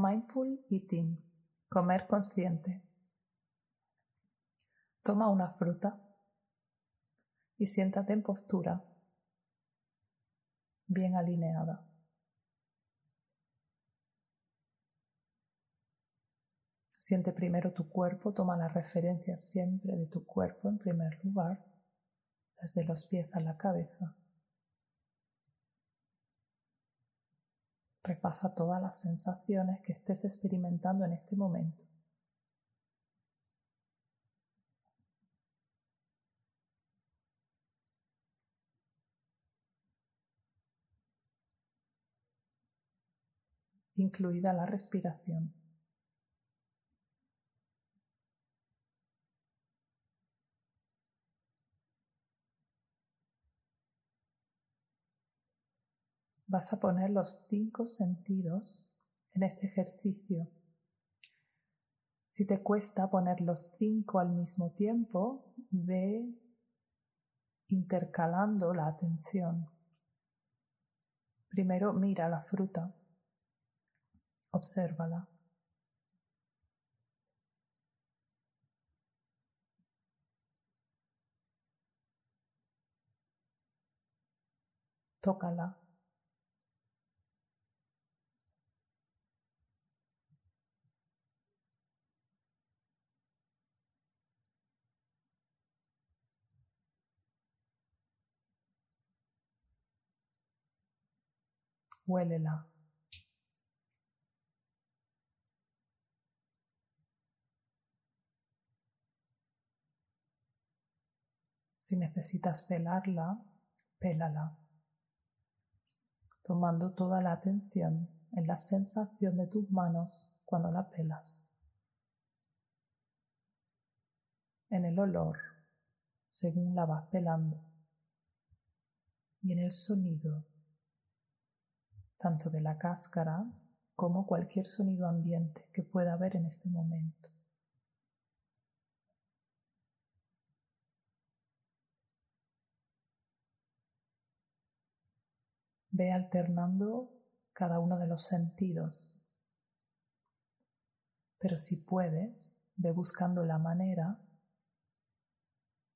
Mindful Eating. Comer consciente. Toma una fruta y siéntate en postura bien alineada. Siente primero tu cuerpo, toma la referencia siempre de tu cuerpo en primer lugar, desde los pies a la cabeza. Repasa todas las sensaciones que estés experimentando en este momento. incluida la respiración. Vas a poner los cinco sentidos en este ejercicio. Si te cuesta poner los cinco al mismo tiempo, ve intercalando la atención. Primero mira la fruta, obsérvala. Tócala. Huélela. Si necesitas pelarla, pélala, tomando toda la atención en la sensación de tus manos cuando la pelas, en el olor según la vas pelando. Y en el sonido tanto de la cáscara como cualquier sonido ambiente que pueda haber en este momento. Ve alternando cada uno de los sentidos, pero si puedes, ve buscando la manera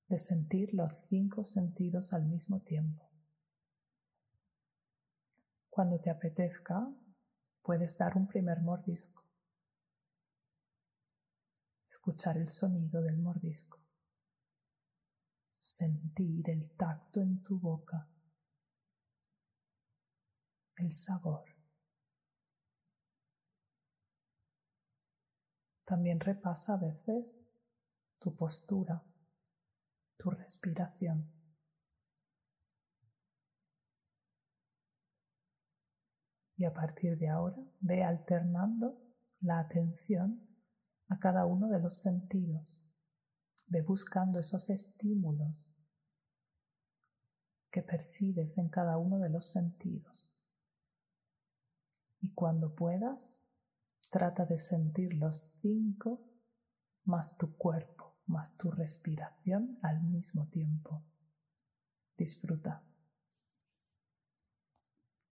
de sentir los cinco sentidos al mismo tiempo. Cuando te apetezca, puedes dar un primer mordisco. Escuchar el sonido del mordisco. Sentir el tacto en tu boca. El sabor. También repasa a veces tu postura, tu respiración. Y a partir de ahora ve alternando la atención a cada uno de los sentidos. Ve buscando esos estímulos que percibes en cada uno de los sentidos. Y cuando puedas, trata de sentir los cinco más tu cuerpo, más tu respiración al mismo tiempo. Disfruta.